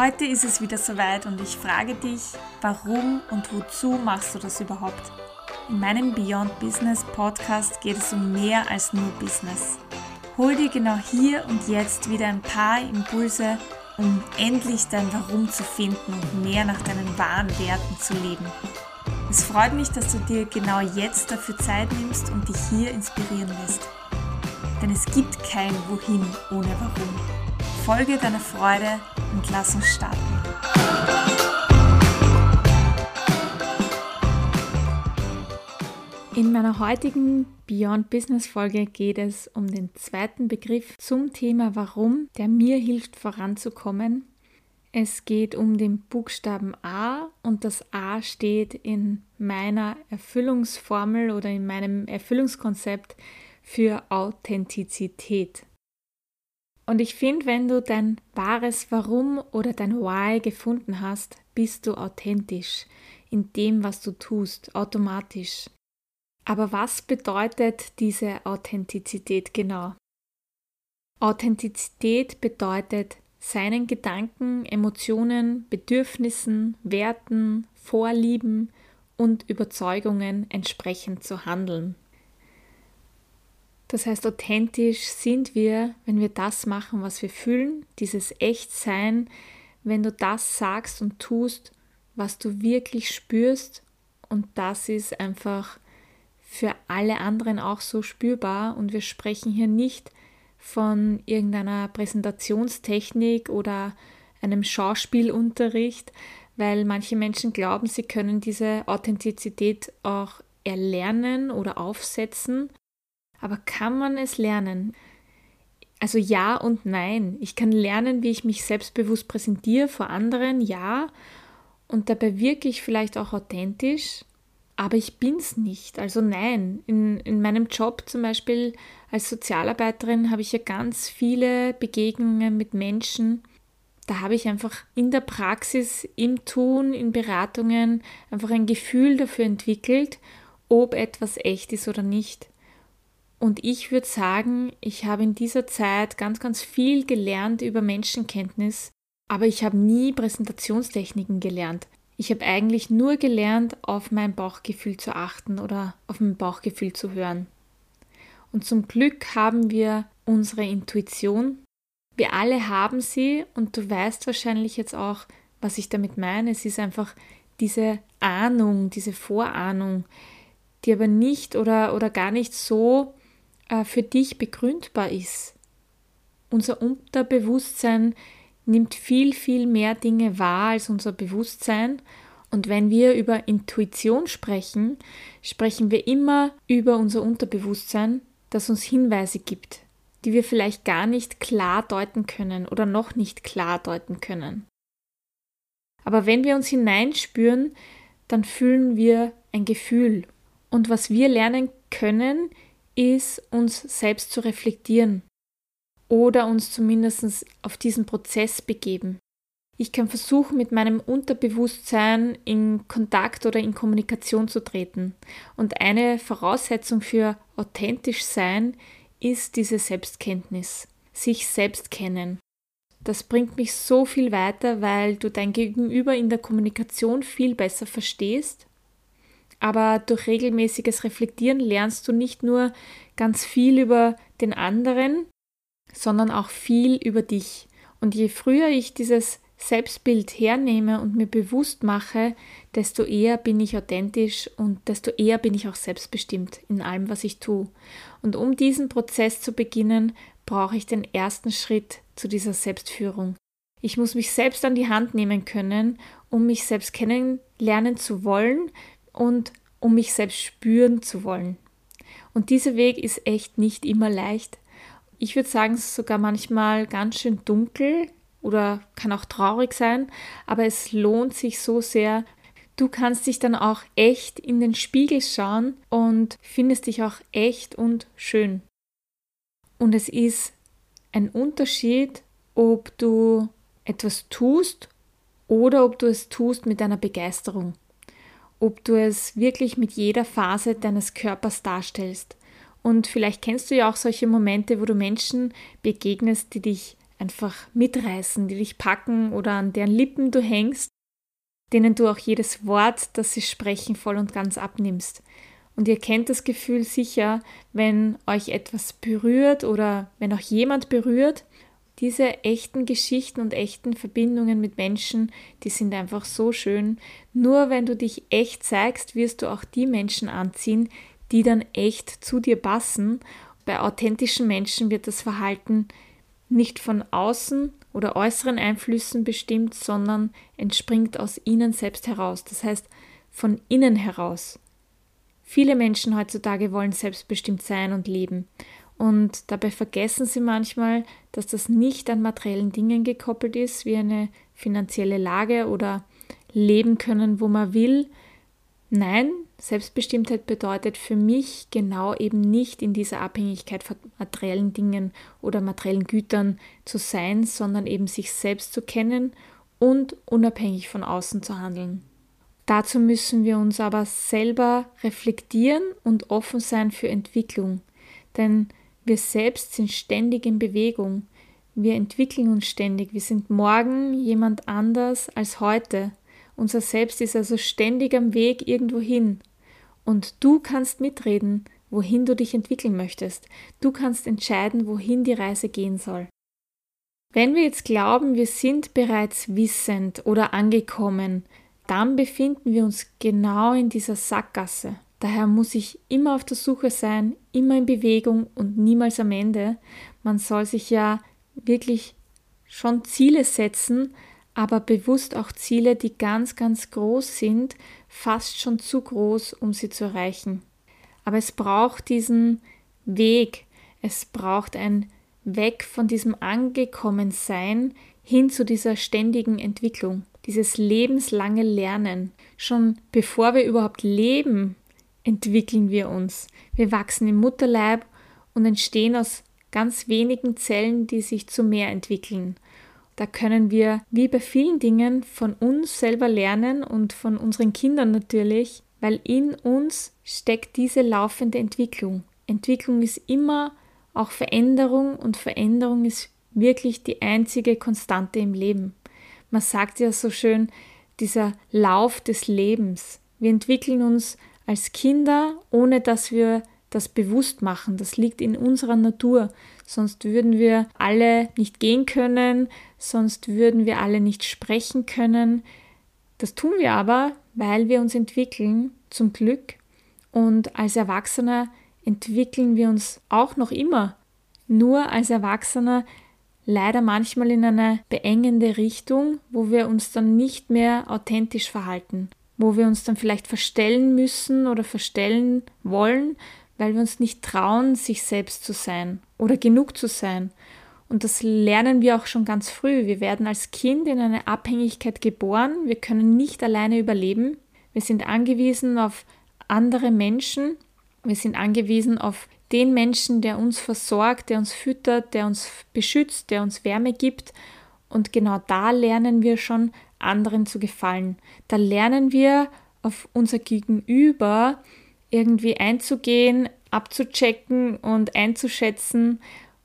Heute ist es wieder soweit und ich frage dich, warum und wozu machst du das überhaupt? In meinem Beyond Business Podcast geht es um mehr als nur Business. Hol dir genau hier und jetzt wieder ein paar Impulse, um endlich dein Warum zu finden und mehr nach deinen wahren Werten zu leben. Es freut mich, dass du dir genau jetzt dafür Zeit nimmst und dich hier inspirieren lässt. Denn es gibt kein Wohin ohne Warum. Folge deiner Freude und lass uns starten. In meiner heutigen Beyond Business Folge geht es um den zweiten Begriff zum Thema Warum, der mir hilft voranzukommen. Es geht um den Buchstaben A und das A steht in meiner Erfüllungsformel oder in meinem Erfüllungskonzept für Authentizität. Und ich finde, wenn du dein wahres Warum oder dein Why gefunden hast, bist du authentisch in dem, was du tust, automatisch. Aber was bedeutet diese Authentizität genau? Authentizität bedeutet, seinen Gedanken, Emotionen, Bedürfnissen, Werten, Vorlieben und Überzeugungen entsprechend zu handeln. Das heißt, authentisch sind wir, wenn wir das machen, was wir fühlen, dieses Echtsein, wenn du das sagst und tust, was du wirklich spürst. Und das ist einfach für alle anderen auch so spürbar und wir sprechen hier nicht von irgendeiner Präsentationstechnik oder einem Schauspielunterricht, weil manche Menschen glauben, sie können diese Authentizität auch erlernen oder aufsetzen. Aber kann man es lernen? Also ja und nein. Ich kann lernen, wie ich mich selbstbewusst präsentiere vor anderen, ja. Und dabei wirklich vielleicht auch authentisch aber ich bin's nicht. Also nein, in, in meinem Job zum Beispiel als Sozialarbeiterin habe ich ja ganz viele Begegnungen mit Menschen. Da habe ich einfach in der Praxis, im Tun, in Beratungen einfach ein Gefühl dafür entwickelt, ob etwas echt ist oder nicht. Und ich würde sagen, ich habe in dieser Zeit ganz, ganz viel gelernt über Menschenkenntnis, aber ich habe nie Präsentationstechniken gelernt. Ich habe eigentlich nur gelernt, auf mein Bauchgefühl zu achten oder auf mein Bauchgefühl zu hören. Und zum Glück haben wir unsere Intuition. Wir alle haben sie und du weißt wahrscheinlich jetzt auch, was ich damit meine. Es ist einfach diese Ahnung, diese Vorahnung, die aber nicht oder, oder gar nicht so äh, für dich begründbar ist. Unser Unterbewusstsein nimmt viel, viel mehr Dinge wahr als unser Bewusstsein. Und wenn wir über Intuition sprechen, sprechen wir immer über unser Unterbewusstsein, das uns Hinweise gibt, die wir vielleicht gar nicht klar deuten können oder noch nicht klar deuten können. Aber wenn wir uns hineinspüren, dann fühlen wir ein Gefühl. Und was wir lernen können, ist uns selbst zu reflektieren oder uns zumindest auf diesen Prozess begeben. Ich kann versuchen, mit meinem Unterbewusstsein in Kontakt oder in Kommunikation zu treten. Und eine Voraussetzung für authentisch sein ist diese Selbstkenntnis, sich selbst kennen. Das bringt mich so viel weiter, weil du dein Gegenüber in der Kommunikation viel besser verstehst. Aber durch regelmäßiges Reflektieren lernst du nicht nur ganz viel über den anderen, sondern auch viel über dich. Und je früher ich dieses Selbstbild hernehme und mir bewusst mache, desto eher bin ich authentisch und desto eher bin ich auch selbstbestimmt in allem, was ich tue. Und um diesen Prozess zu beginnen, brauche ich den ersten Schritt zu dieser Selbstführung. Ich muss mich selbst an die Hand nehmen können, um mich selbst kennenlernen zu wollen und um mich selbst spüren zu wollen. Und dieser Weg ist echt nicht immer leicht, ich würde sagen, es ist sogar manchmal ganz schön dunkel oder kann auch traurig sein, aber es lohnt sich so sehr. Du kannst dich dann auch echt in den Spiegel schauen und findest dich auch echt und schön. Und es ist ein Unterschied, ob du etwas tust oder ob du es tust mit einer Begeisterung. Ob du es wirklich mit jeder Phase deines Körpers darstellst. Und vielleicht kennst du ja auch solche Momente, wo du Menschen begegnest, die dich einfach mitreißen, die dich packen oder an deren Lippen du hängst, denen du auch jedes Wort, das sie sprechen, voll und ganz abnimmst. Und ihr kennt das Gefühl sicher, wenn euch etwas berührt oder wenn auch jemand berührt. Diese echten Geschichten und echten Verbindungen mit Menschen, die sind einfach so schön. Nur wenn du dich echt zeigst, wirst du auch die Menschen anziehen, die dann echt zu dir passen. Bei authentischen Menschen wird das Verhalten nicht von außen oder äußeren Einflüssen bestimmt, sondern entspringt aus ihnen selbst heraus, das heißt von innen heraus. Viele Menschen heutzutage wollen selbstbestimmt sein und leben. Und dabei vergessen sie manchmal, dass das nicht an materiellen Dingen gekoppelt ist, wie eine finanzielle Lage oder leben können, wo man will. Nein, Selbstbestimmtheit bedeutet für mich genau eben nicht in dieser Abhängigkeit von materiellen Dingen oder materiellen Gütern zu sein, sondern eben sich selbst zu kennen und unabhängig von außen zu handeln. Dazu müssen wir uns aber selber reflektieren und offen sein für Entwicklung, denn wir selbst sind ständig in Bewegung. Wir entwickeln uns ständig. Wir sind morgen jemand anders als heute. Unser Selbst ist also ständig am Weg irgendwo hin. Und du kannst mitreden, wohin du dich entwickeln möchtest. Du kannst entscheiden, wohin die Reise gehen soll. Wenn wir jetzt glauben, wir sind bereits wissend oder angekommen, dann befinden wir uns genau in dieser Sackgasse. Daher muss ich immer auf der Suche sein, immer in Bewegung und niemals am Ende. Man soll sich ja wirklich schon Ziele setzen, aber bewusst auch Ziele, die ganz, ganz groß sind, fast schon zu groß, um sie zu erreichen. Aber es braucht diesen Weg, es braucht ein Weg von diesem Angekommensein hin zu dieser ständigen Entwicklung, dieses lebenslange Lernen. Schon bevor wir überhaupt leben, entwickeln wir uns. Wir wachsen im Mutterleib und entstehen aus ganz wenigen Zellen, die sich zu mehr entwickeln. Da können wir, wie bei vielen Dingen, von uns selber lernen und von unseren Kindern natürlich, weil in uns steckt diese laufende Entwicklung. Entwicklung ist immer auch Veränderung und Veränderung ist wirklich die einzige Konstante im Leben. Man sagt ja so schön, dieser Lauf des Lebens. Wir entwickeln uns als Kinder, ohne dass wir das bewusst machen. Das liegt in unserer Natur. Sonst würden wir alle nicht gehen können, sonst würden wir alle nicht sprechen können. Das tun wir aber, weil wir uns entwickeln, zum Glück. Und als Erwachsener entwickeln wir uns auch noch immer. Nur als Erwachsener leider manchmal in eine beengende Richtung, wo wir uns dann nicht mehr authentisch verhalten, wo wir uns dann vielleicht verstellen müssen oder verstellen wollen, weil wir uns nicht trauen, sich selbst zu sein oder genug zu sein. Und das lernen wir auch schon ganz früh. Wir werden als Kind in eine Abhängigkeit geboren. Wir können nicht alleine überleben. Wir sind angewiesen auf andere Menschen. Wir sind angewiesen auf den Menschen, der uns versorgt, der uns füttert, der uns beschützt, der uns Wärme gibt. Und genau da lernen wir schon, anderen zu gefallen. Da lernen wir auf unser Gegenüber irgendwie einzugehen, abzuchecken und einzuschätzen,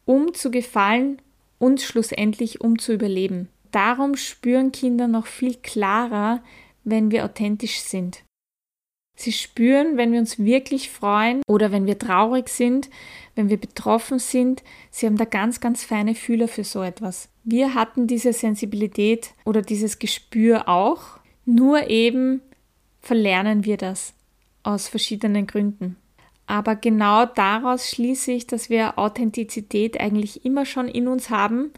um zu gefallen und schlussendlich um zu überleben. Darum spüren Kinder noch viel klarer, wenn wir authentisch sind. Sie spüren, wenn wir uns wirklich freuen oder wenn wir traurig sind, wenn wir betroffen sind. Sie haben da ganz, ganz feine Fühler für so etwas. Wir hatten diese Sensibilität oder dieses Gespür auch, nur eben verlernen wir das aus verschiedenen Gründen. Aber genau daraus schließe ich, dass wir Authentizität eigentlich immer schon in uns haben,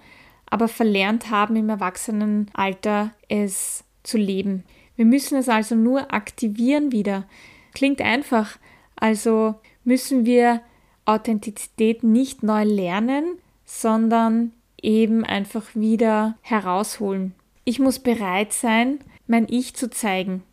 aber verlernt haben im Erwachsenenalter es zu leben. Wir müssen es also nur aktivieren wieder. Klingt einfach, also müssen wir Authentizität nicht neu lernen, sondern eben einfach wieder herausholen. Ich muss bereit sein, mein Ich zu zeigen.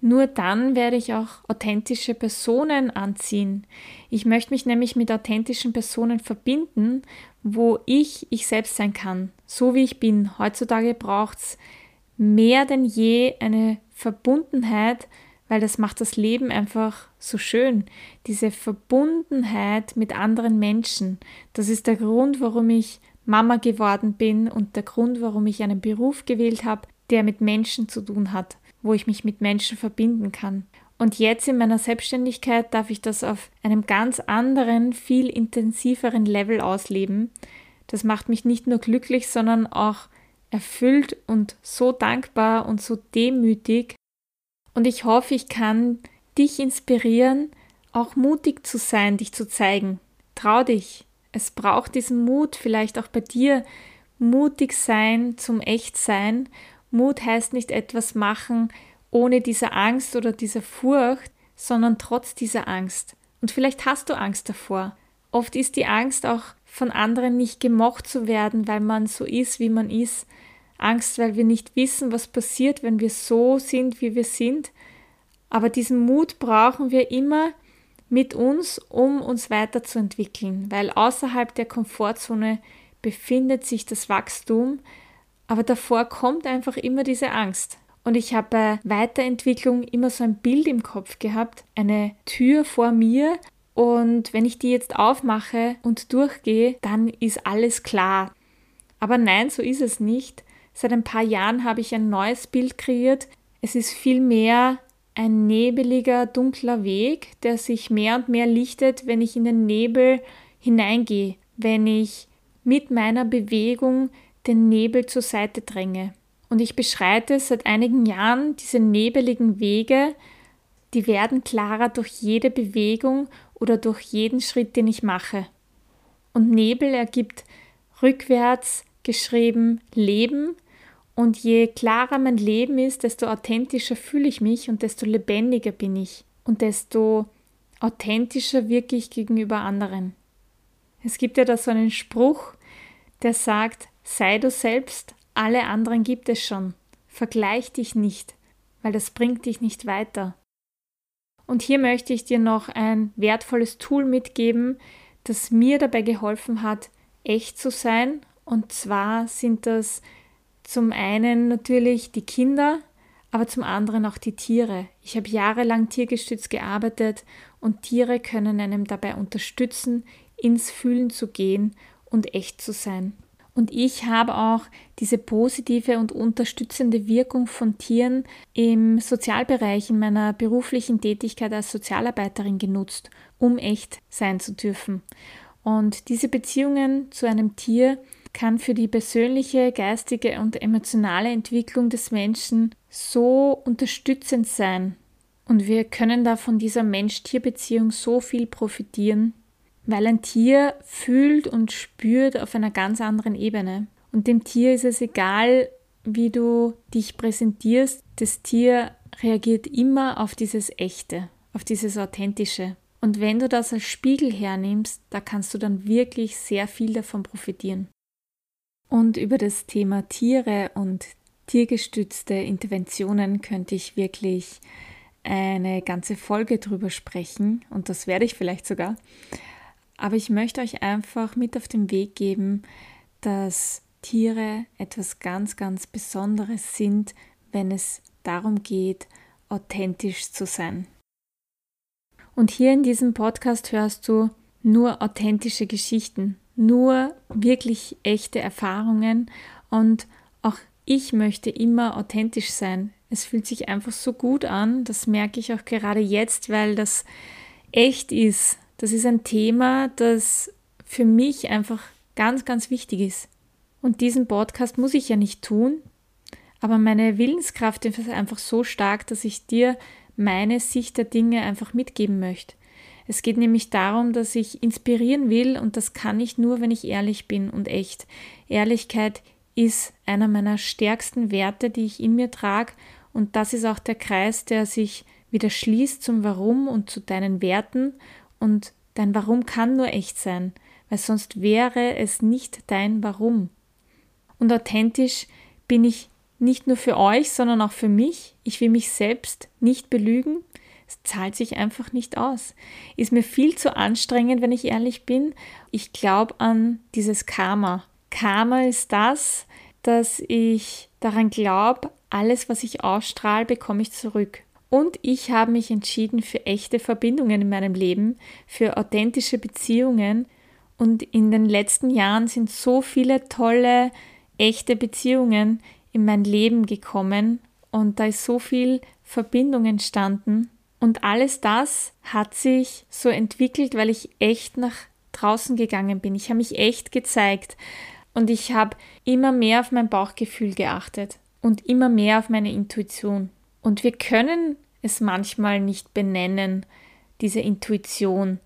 Nur dann werde ich auch authentische Personen anziehen. Ich möchte mich nämlich mit authentischen Personen verbinden, wo ich ich selbst sein kann, so wie ich bin. Heutzutage braucht es mehr denn je eine Verbundenheit, weil das macht das Leben einfach so schön. Diese Verbundenheit mit anderen Menschen, das ist der Grund, warum ich Mama geworden bin und der Grund, warum ich einen Beruf gewählt habe, der mit Menschen zu tun hat, wo ich mich mit Menschen verbinden kann. Und jetzt in meiner Selbstständigkeit darf ich das auf einem ganz anderen, viel intensiveren Level ausleben. Das macht mich nicht nur glücklich, sondern auch erfüllt und so dankbar und so demütig. Und ich hoffe, ich kann dich inspirieren, auch mutig zu sein, dich zu zeigen. Trau dich. Es braucht diesen Mut, vielleicht auch bei dir, mutig sein zum Echtsein. Mut heißt nicht etwas machen ohne diese Angst oder diese Furcht, sondern trotz dieser Angst. Und vielleicht hast du Angst davor. Oft ist die Angst auch von anderen nicht gemocht zu werden, weil man so ist, wie man ist. Angst, weil wir nicht wissen, was passiert, wenn wir so sind, wie wir sind. Aber diesen Mut brauchen wir immer, mit uns, um uns weiterzuentwickeln, weil außerhalb der Komfortzone befindet sich das Wachstum, aber davor kommt einfach immer diese Angst. Und ich habe bei Weiterentwicklung immer so ein Bild im Kopf gehabt, eine Tür vor mir und wenn ich die jetzt aufmache und durchgehe, dann ist alles klar. Aber nein, so ist es nicht. Seit ein paar Jahren habe ich ein neues Bild kreiert. Es ist viel mehr ein nebeliger, dunkler Weg, der sich mehr und mehr lichtet, wenn ich in den Nebel hineingehe, wenn ich mit meiner Bewegung den Nebel zur Seite dränge. Und ich beschreite seit einigen Jahren diese nebeligen Wege, die werden klarer durch jede Bewegung oder durch jeden Schritt, den ich mache. Und Nebel ergibt rückwärts geschrieben Leben, und je klarer mein Leben ist, desto authentischer fühle ich mich und desto lebendiger bin ich und desto authentischer wirke ich gegenüber anderen. Es gibt ja da so einen Spruch, der sagt, sei du selbst, alle anderen gibt es schon. Vergleich dich nicht, weil das bringt dich nicht weiter. Und hier möchte ich dir noch ein wertvolles Tool mitgeben, das mir dabei geholfen hat, echt zu sein. Und zwar sind das zum einen natürlich die Kinder, aber zum anderen auch die Tiere. Ich habe jahrelang tiergestützt gearbeitet und Tiere können einem dabei unterstützen, ins Fühlen zu gehen und echt zu sein. Und ich habe auch diese positive und unterstützende Wirkung von Tieren im Sozialbereich in meiner beruflichen Tätigkeit als Sozialarbeiterin genutzt, um echt sein zu dürfen. Und diese Beziehungen zu einem Tier kann für die persönliche, geistige und emotionale Entwicklung des Menschen so unterstützend sein. Und wir können da von dieser Mensch-Tier-Beziehung so viel profitieren, weil ein Tier fühlt und spürt auf einer ganz anderen Ebene. Und dem Tier ist es egal, wie du dich präsentierst. Das Tier reagiert immer auf dieses Echte, auf dieses Authentische. Und wenn du das als Spiegel hernimmst, da kannst du dann wirklich sehr viel davon profitieren. Und über das Thema Tiere und tiergestützte Interventionen könnte ich wirklich eine ganze Folge drüber sprechen und das werde ich vielleicht sogar. Aber ich möchte euch einfach mit auf den Weg geben, dass Tiere etwas ganz, ganz Besonderes sind, wenn es darum geht, authentisch zu sein. Und hier in diesem Podcast hörst du nur authentische Geschichten, nur wirklich echte Erfahrungen und auch ich möchte immer authentisch sein. Es fühlt sich einfach so gut an, das merke ich auch gerade jetzt, weil das echt ist. Das ist ein Thema, das für mich einfach ganz, ganz wichtig ist. Und diesen Podcast muss ich ja nicht tun, aber meine Willenskraft ist einfach so stark, dass ich dir meine Sicht der Dinge einfach mitgeben möchte. Es geht nämlich darum, dass ich inspirieren will und das kann ich nur, wenn ich ehrlich bin und echt. Ehrlichkeit ist einer meiner stärksten Werte, die ich in mir trage und das ist auch der Kreis, der sich wieder schließt zum Warum und zu deinen Werten und dein Warum kann nur echt sein, weil sonst wäre es nicht dein Warum. Und authentisch bin ich nicht nur für euch, sondern auch für mich. Ich will mich selbst nicht belügen. Es zahlt sich einfach nicht aus. Ist mir viel zu anstrengend, wenn ich ehrlich bin. Ich glaube an dieses Karma. Karma ist das, dass ich daran glaube, alles, was ich ausstrahle, bekomme ich zurück. Und ich habe mich entschieden für echte Verbindungen in meinem Leben, für authentische Beziehungen. Und in den letzten Jahren sind so viele tolle, echte Beziehungen in mein Leben gekommen und da ist so viel Verbindung entstanden. Und alles das hat sich so entwickelt, weil ich echt nach draußen gegangen bin. Ich habe mich echt gezeigt und ich habe immer mehr auf mein Bauchgefühl geachtet und immer mehr auf meine Intuition. Und wir können es manchmal nicht benennen, diese Intuition.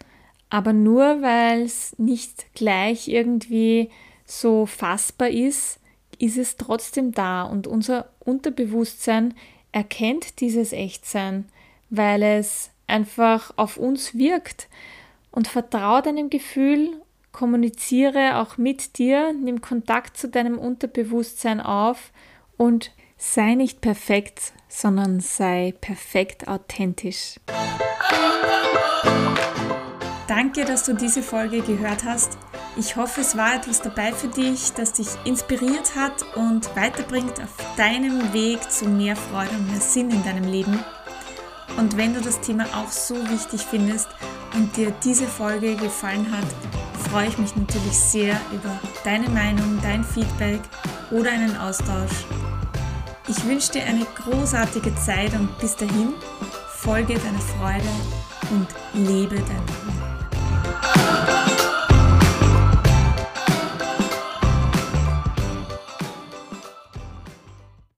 Aber nur weil es nicht gleich irgendwie so fassbar ist, ist es trotzdem da und unser Unterbewusstsein erkennt dieses Echtsein, weil es einfach auf uns wirkt und vertraue deinem Gefühl, kommuniziere auch mit dir, nimm Kontakt zu deinem Unterbewusstsein auf und sei nicht perfekt, sondern sei perfekt authentisch. Danke, dass du diese Folge gehört hast. Ich hoffe, es war etwas dabei für dich, das dich inspiriert hat und weiterbringt auf deinem Weg zu mehr Freude und mehr Sinn in deinem Leben. Und wenn du das Thema auch so wichtig findest und dir diese Folge gefallen hat, freue ich mich natürlich sehr über deine Meinung, dein Feedback oder einen Austausch. Ich wünsche dir eine großartige Zeit und bis dahin folge deiner Freude und lebe dein Leben.